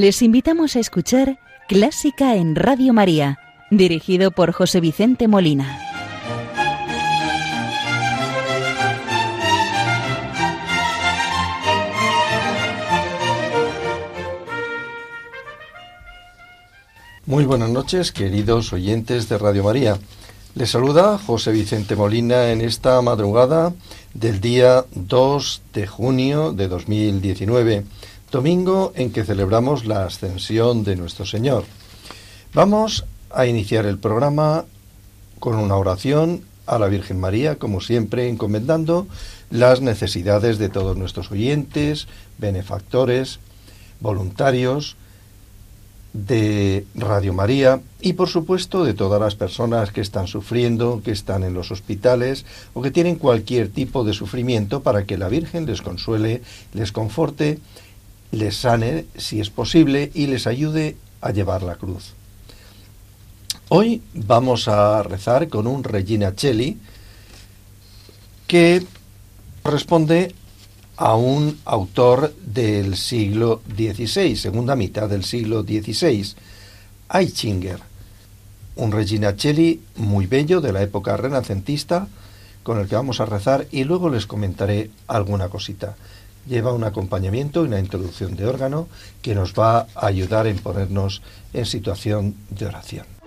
Les invitamos a escuchar Clásica en Radio María, dirigido por José Vicente Molina. Muy buenas noches, queridos oyentes de Radio María. Les saluda José Vicente Molina en esta madrugada del día 2 de junio de 2019 domingo en que celebramos la ascensión de nuestro Señor. Vamos a iniciar el programa con una oración a la Virgen María, como siempre, encomendando las necesidades de todos nuestros oyentes, benefactores, voluntarios de Radio María y por supuesto de todas las personas que están sufriendo, que están en los hospitales o que tienen cualquier tipo de sufrimiento para que la Virgen les consuele, les conforte les sane si es posible y les ayude a llevar la cruz. Hoy vamos a rezar con un Regina Cheli que corresponde a un autor del siglo XVI, segunda mitad del siglo XVI, Aichinger, un Regina Cheli muy bello de la época renacentista con el que vamos a rezar y luego les comentaré alguna cosita lleva un acompañamiento y una introducción de órgano que nos va a ayudar en ponernos en situación de oración.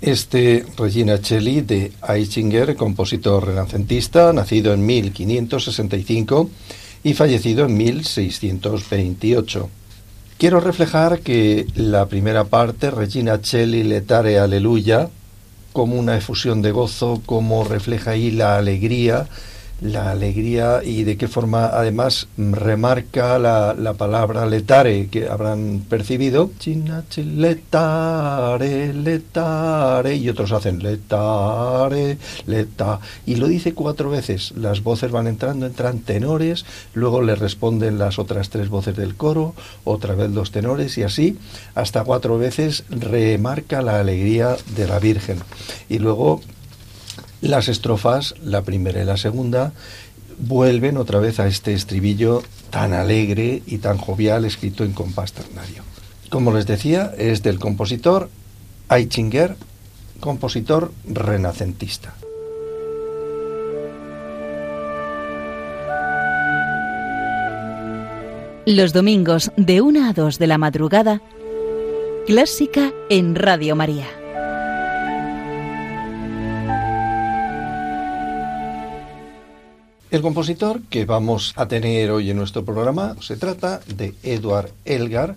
Este Regina Celli de Aichinger, compositor renacentista, nacido en 1565 y fallecido en 1628. Quiero reflejar que la primera parte, Regina Celli Letare Aleluya, como una efusión de gozo, como refleja ahí la alegría, la alegría y de qué forma además remarca la, la palabra letare que habrán percibido. Letare, letare, y otros hacen letare, leta, y lo dice cuatro veces. Las voces van entrando, entran tenores, luego le responden las otras tres voces del coro, otra vez los tenores, y así hasta cuatro veces remarca la alegría de la Virgen. Y luego las estrofas, la primera y la segunda, vuelven otra vez a este estribillo tan alegre y tan jovial escrito en compás ternario. Como les decía, es del compositor Aichinger, compositor renacentista. Los domingos de 1 a 2 de la madrugada, clásica en Radio María. El compositor que vamos a tener hoy en nuestro programa se trata de Edward Elgar,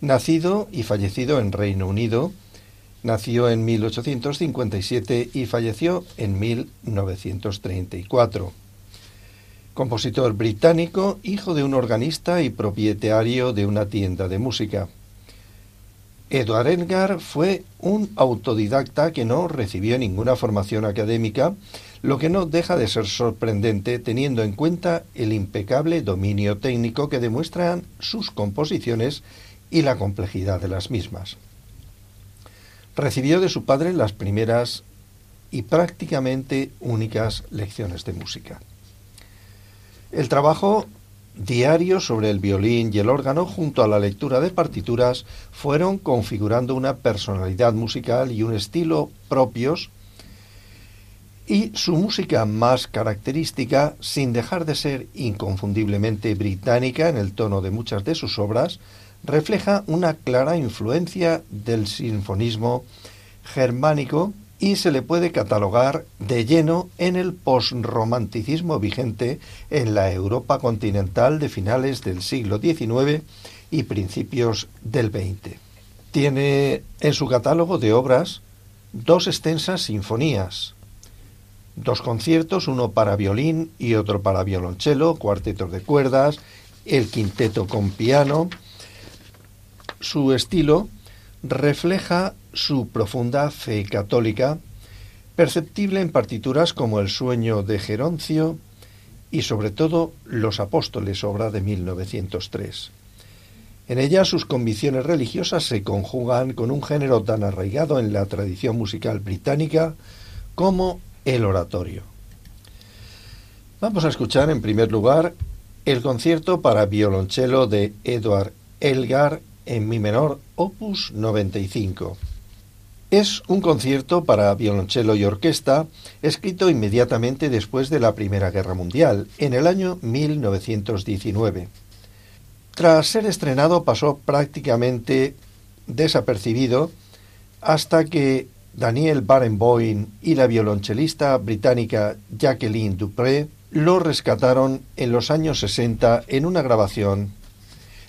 nacido y fallecido en Reino Unido. Nació en 1857 y falleció en 1934. Compositor británico, hijo de un organista y propietario de una tienda de música. Edward Elgar fue un autodidacta que no recibió ninguna formación académica, lo que no deja de ser sorprendente teniendo en cuenta el impecable dominio técnico que demuestran sus composiciones y la complejidad de las mismas. Recibió de su padre las primeras y prácticamente únicas lecciones de música. El trabajo diario sobre el violín y el órgano junto a la lectura de partituras fueron configurando una personalidad musical y un estilo propios y su música más característica, sin dejar de ser inconfundiblemente británica en el tono de muchas de sus obras, refleja una clara influencia del sinfonismo germánico y se le puede catalogar de lleno en el posromanticismo vigente en la Europa continental de finales del siglo XIX y principios del XX. Tiene en su catálogo de obras dos extensas sinfonías, dos conciertos, uno para violín y otro para violonchelo, cuartetos de cuerdas, el quinteto con piano. Su estilo refleja su profunda fe católica, perceptible en partituras como El sueño de Geroncio y sobre todo Los Apóstoles, obra de 1903. En ella sus convicciones religiosas se conjugan con un género tan arraigado en la tradición musical británica como el oratorio. Vamos a escuchar en primer lugar el concierto para violonchelo de Edward Elgar en mi menor, opus 95. Es un concierto para violonchelo y orquesta escrito inmediatamente después de la Primera Guerra Mundial, en el año 1919. Tras ser estrenado pasó prácticamente desapercibido hasta que Daniel Barenboim y la violonchelista británica Jacqueline Dupré lo rescataron en los años 60 en una grabación.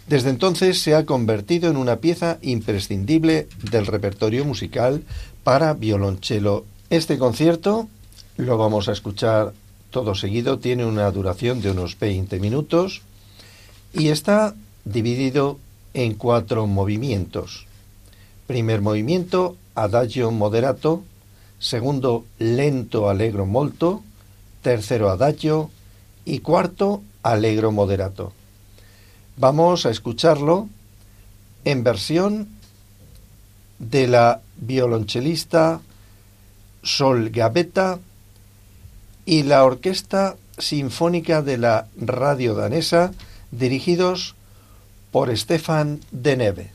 Desde entonces se ha convertido en una pieza imprescindible del repertorio musical para violonchelo. Este concierto lo vamos a escuchar todo seguido, tiene una duración de unos 20 minutos y está dividido en cuatro movimientos. Primer movimiento, adagio moderato, segundo lento allegro molto, tercero adagio y cuarto allegro moderato. Vamos a escucharlo en versión de la violonchelista Sol Gavetta y la Orquesta Sinfónica de la Radio Danesa, dirigidos por Stefan Deneve.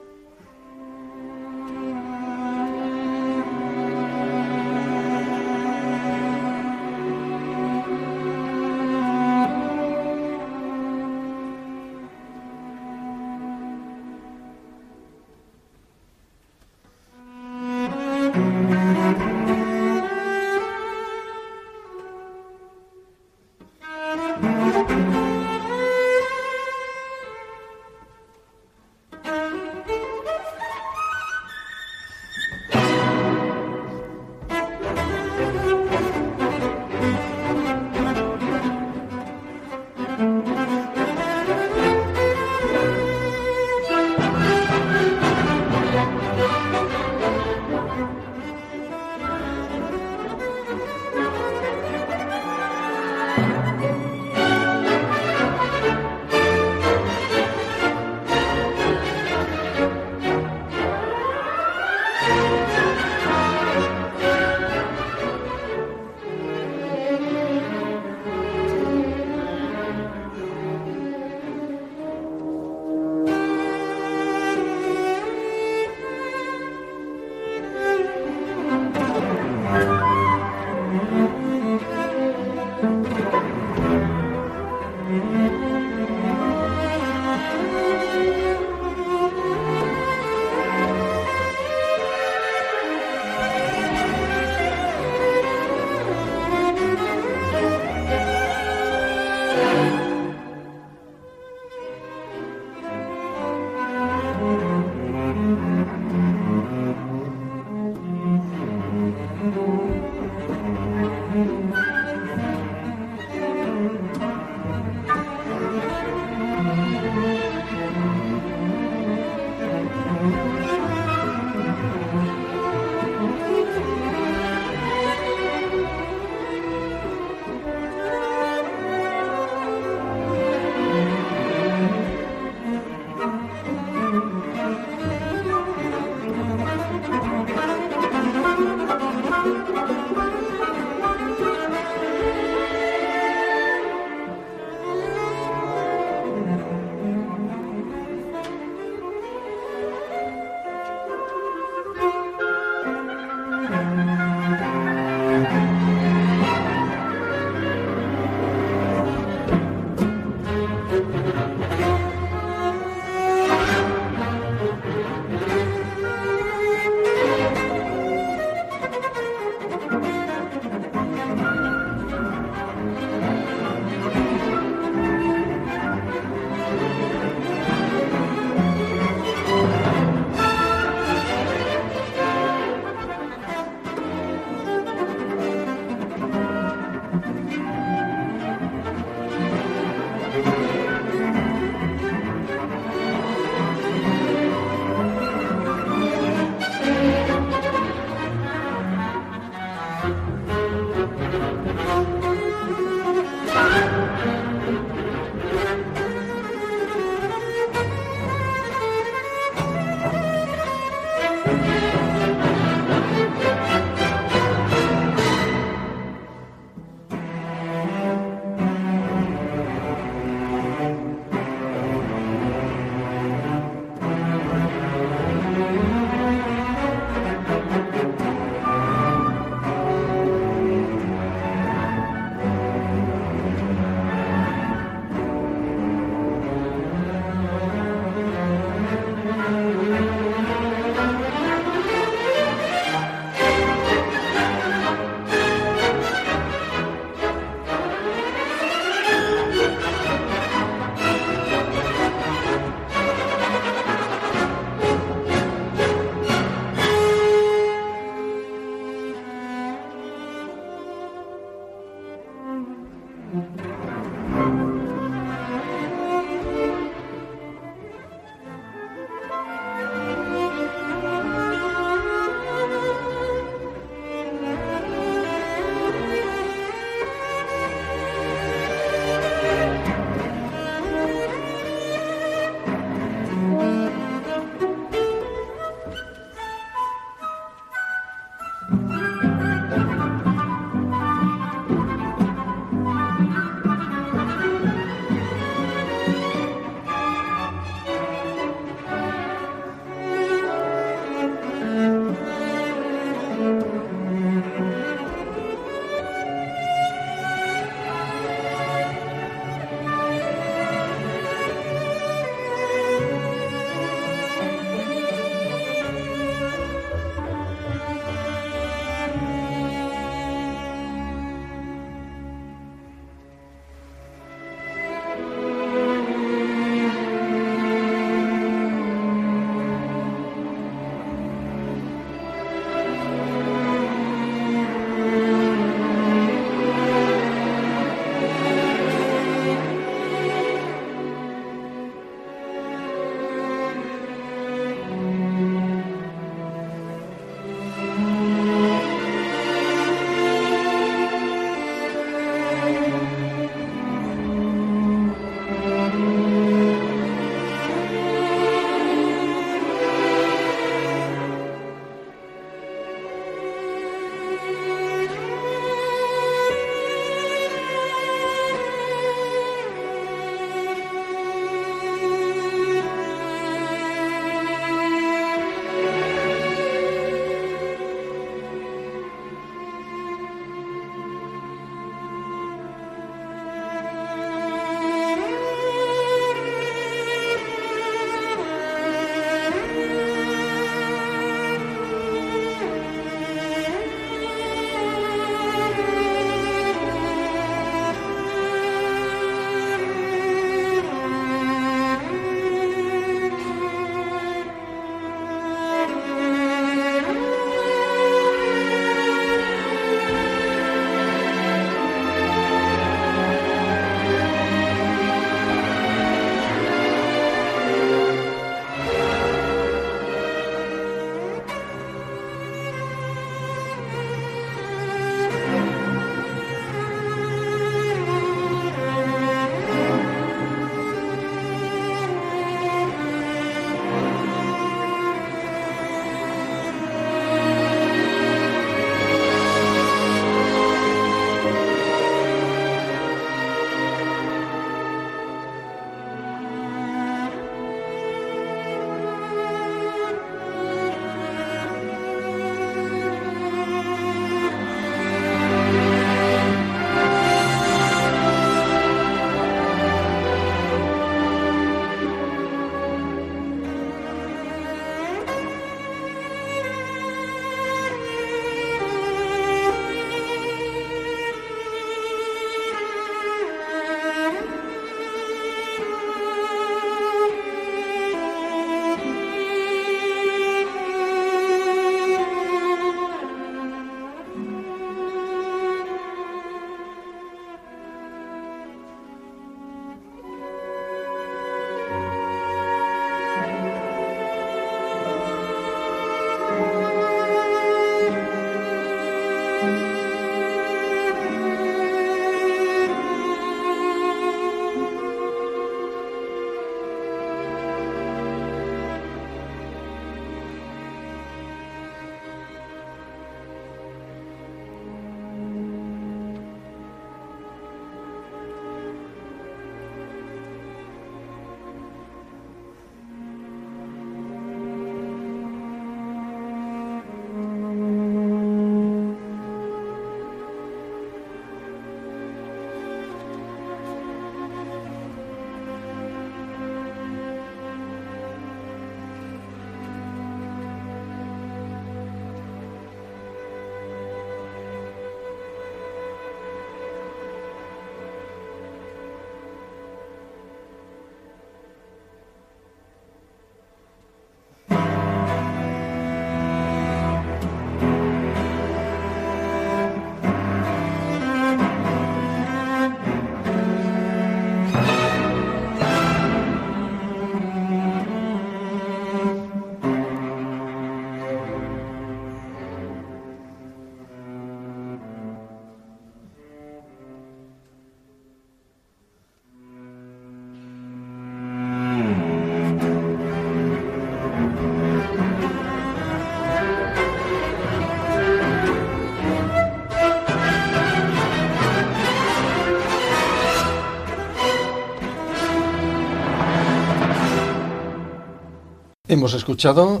Hemos escuchado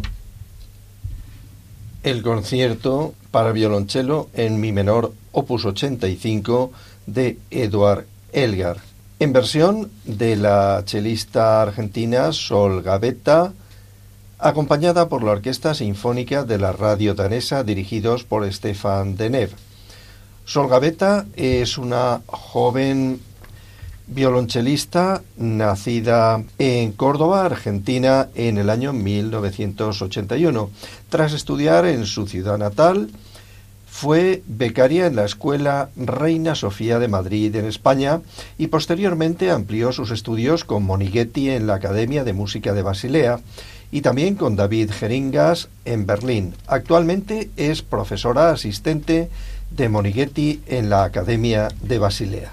el concierto para violonchelo en mi menor opus 85 de Eduard Elgar, en versión de la chelista argentina Sol Gavetta, acompañada por la Orquesta Sinfónica de la Radio Danesa dirigidos por Stefan Denev. Sol Gavetta es una joven violonchelista nacida en Córdoba, Argentina, en el año 1981. Tras estudiar en su ciudad natal, fue becaria en la Escuela Reina Sofía de Madrid, en España, y posteriormente amplió sus estudios con Monighetti en la Academia de Música de Basilea y también con David Geringas en Berlín. Actualmente es profesora asistente de Monighetti en la Academia de Basilea.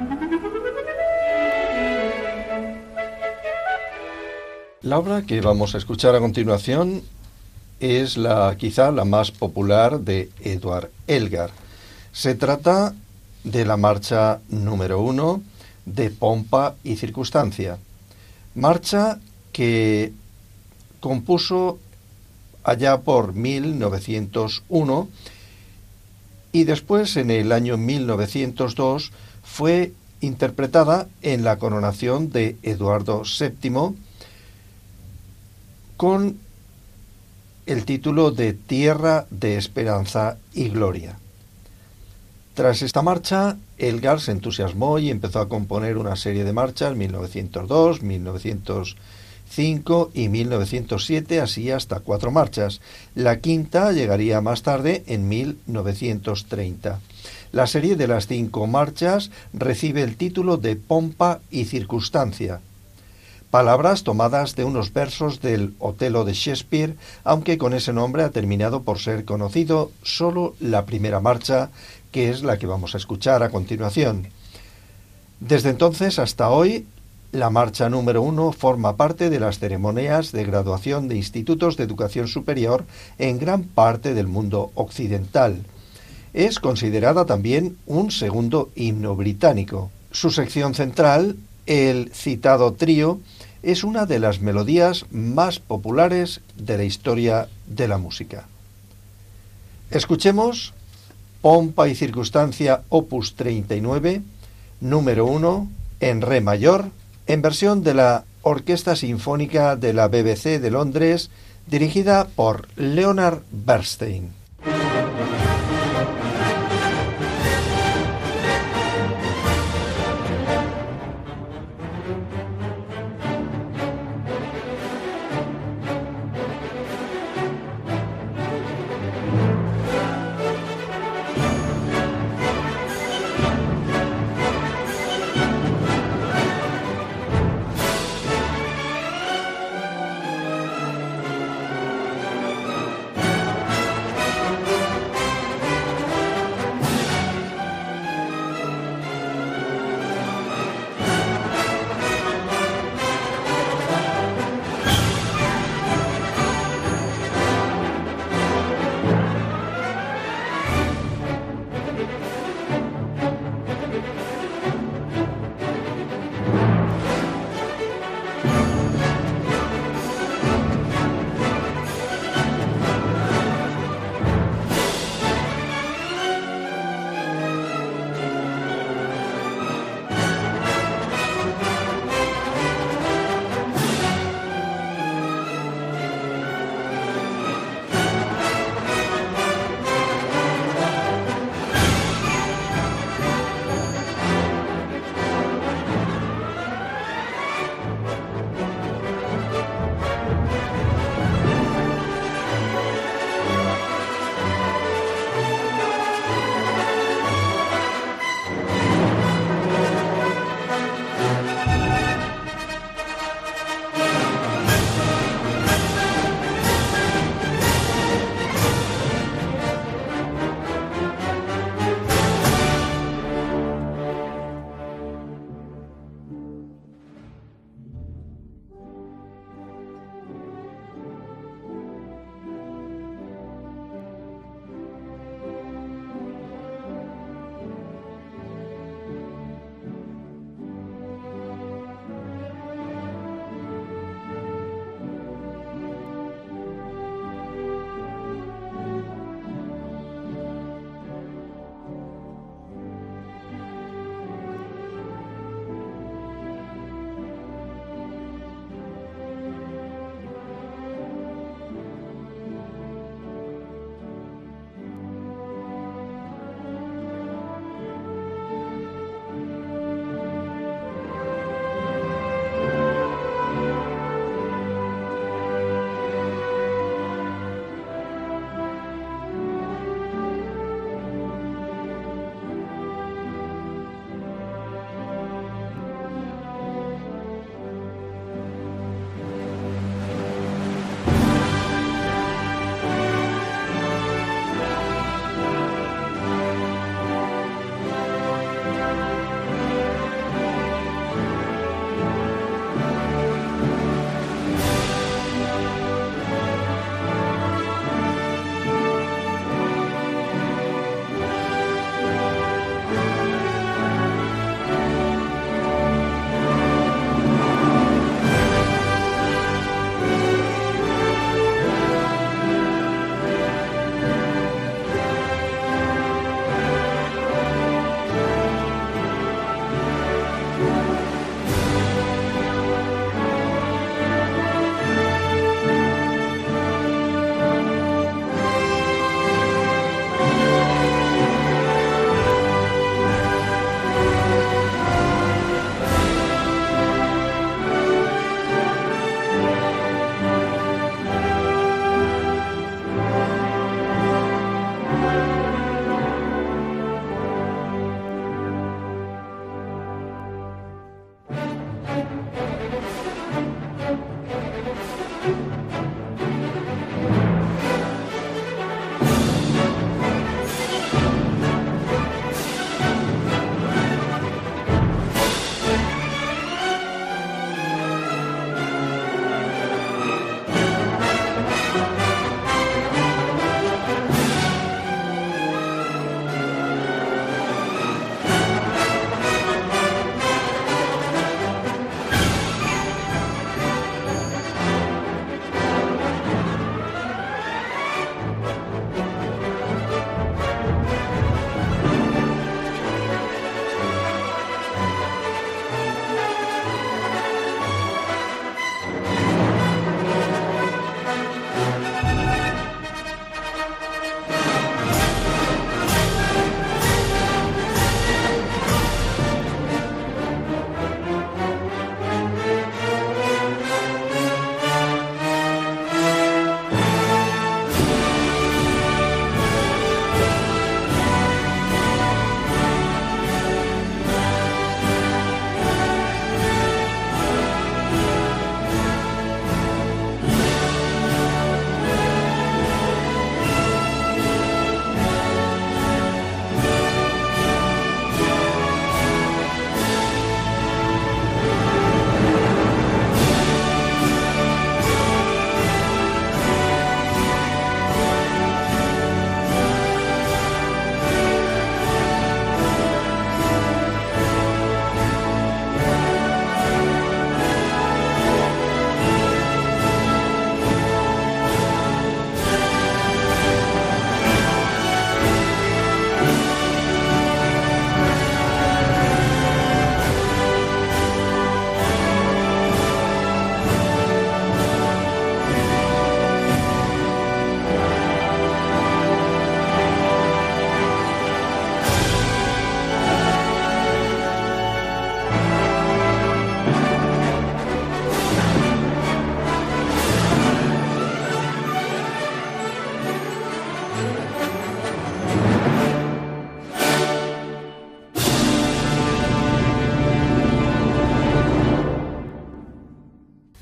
La obra que vamos a escuchar a continuación es la quizá la más popular de Eduard Elgar. Se trata de la marcha número uno de Pompa y Circunstancia. Marcha que compuso allá por 1901 y después en el año 1902 fue interpretada en la coronación de Eduardo VII con el título de Tierra de Esperanza y Gloria. Tras esta marcha, Elgar se entusiasmó y empezó a componer una serie de marchas, 1902, 1905 y 1907, así hasta cuatro marchas. La quinta llegaría más tarde, en 1930. La serie de las cinco marchas recibe el título de Pompa y Circunstancia, palabras tomadas de unos versos del Otelo de Shakespeare, aunque con ese nombre ha terminado por ser conocido solo la primera marcha, que es la que vamos a escuchar a continuación. Desde entonces hasta hoy, la marcha número uno forma parte de las ceremonias de graduación de institutos de educación superior en gran parte del mundo occidental. Es considerada también un segundo himno británico. Su sección central, el citado trío, es una de las melodías más populares de la historia de la música. Escuchemos Pompa y Circunstancia Opus 39, número 1, en Re mayor, en versión de la Orquesta Sinfónica de la BBC de Londres, dirigida por Leonard Bernstein.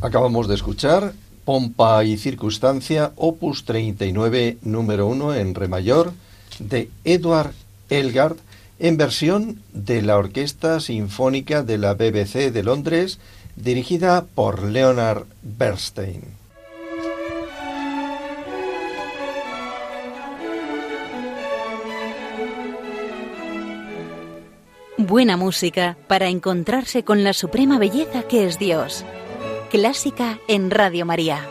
Acabamos de escuchar Pompa y Circunstancia, opus 39, número 1 en re mayor, de Edward Elgard, en versión de la Orquesta Sinfónica de la BBC de Londres, dirigida por Leonard Bernstein. Buena música para encontrarse con la suprema belleza que es Dios. Clásica en Radio María.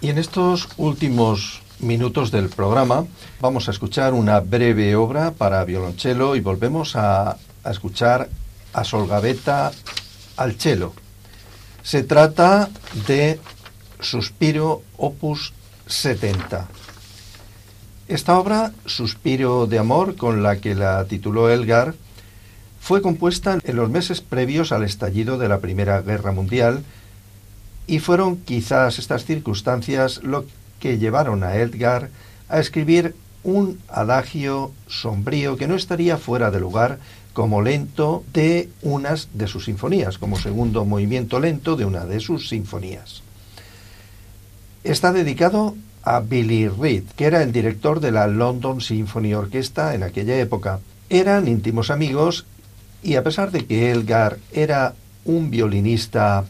Y en estos últimos minutos del programa vamos a escuchar una breve obra para violonchelo y volvemos a, escuchar a Solgaveta al cello. Se trata de Suspiro Opus 70. Esta obra, Suspiro de Amor, con la que la tituló Elgar, fue compuesta en los meses previos al estallido de la Primera Guerra Mundial y fueron quizás estas circunstancias lo que llevaron a Edgar a escribir un adagio sombrío que no estaría fuera de lugar como lento de unas de sus sinfonías, como segundo movimiento lento de una de sus sinfonías. Está dedicado a Billy Reed, que era el director de la London Symphony Orchestra en aquella época. Eran íntimos amigos y a pesar de que Elgar era un violinista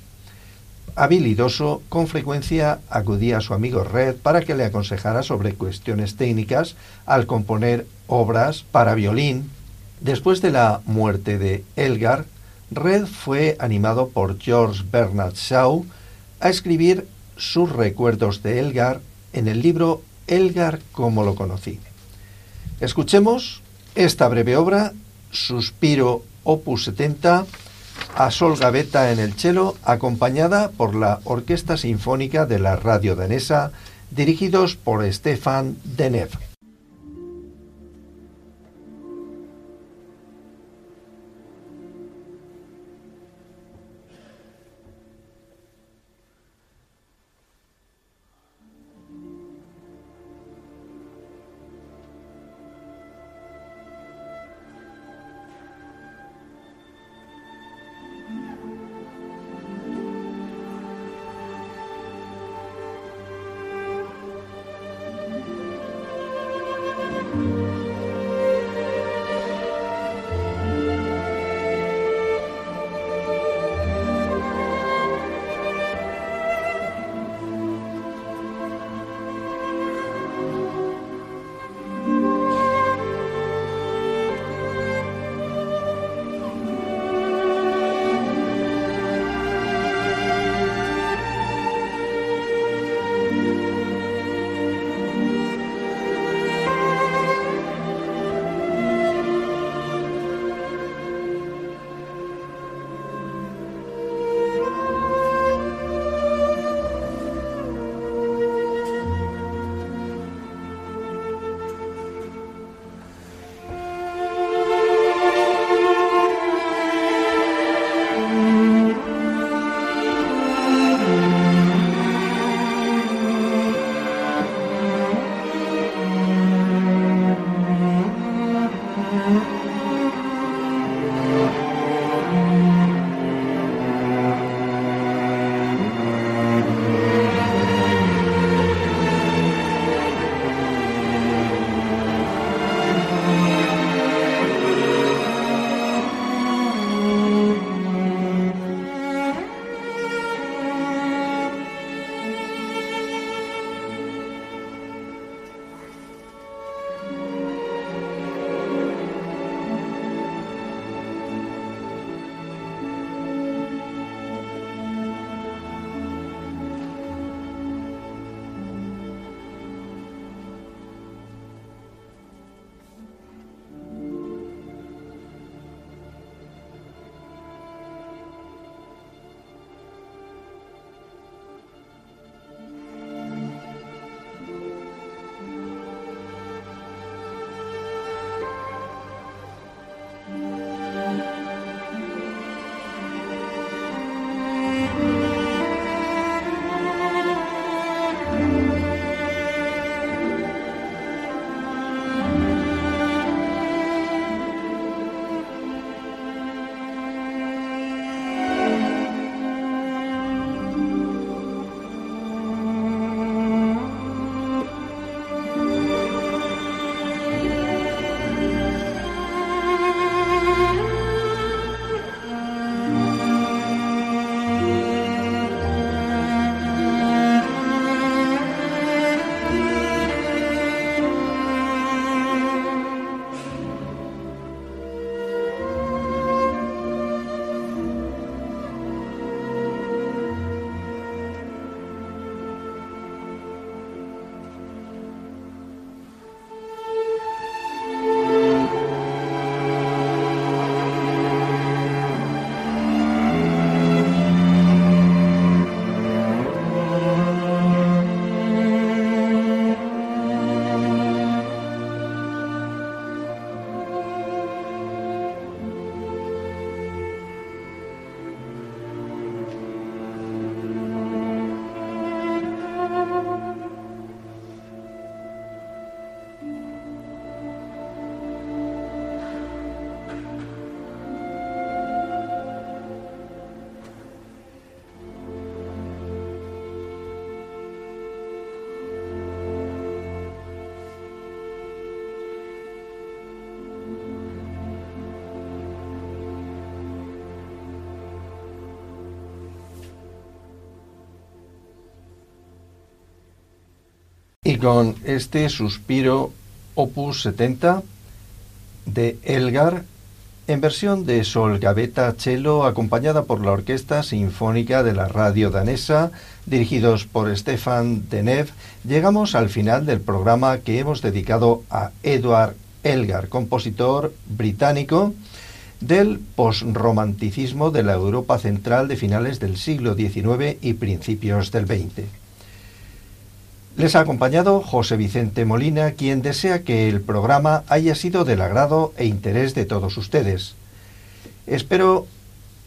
habilidoso, con frecuencia acudía a su amigo Red para que le aconsejara sobre cuestiones técnicas al componer obras para violín. Después de la muerte de Elgar, Red fue animado por George Bernard Shaw a escribir sus recuerdos de Elgar en el libro Elgar como lo conocí. Escuchemos esta breve obra, Suspiro Opus 70, a Sol Gaveta en el cello, acompañada por la Orquesta Sinfónica de la Radio Danesa, dirigidos por Stefan Denev. Con este suspiro opus 70 de Elgar en versión de Sol Gaveta Cello acompañada por la Orquesta Sinfónica de la Radio Danesa dirigidos por Stefan Denev, llegamos al final del programa que hemos dedicado a Edward Elgar, compositor británico del posromanticismo de la Europa central de finales del siglo XIX y principios del XX. Les ha acompañado José Vicente Molina, quien desea que el programa haya sido del agrado e interés de todos ustedes. Espero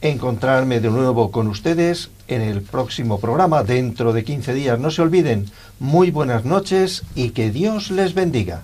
encontrarme de nuevo con ustedes en el próximo programa dentro de 15 días. No se olviden, muy buenas noches y que Dios les bendiga.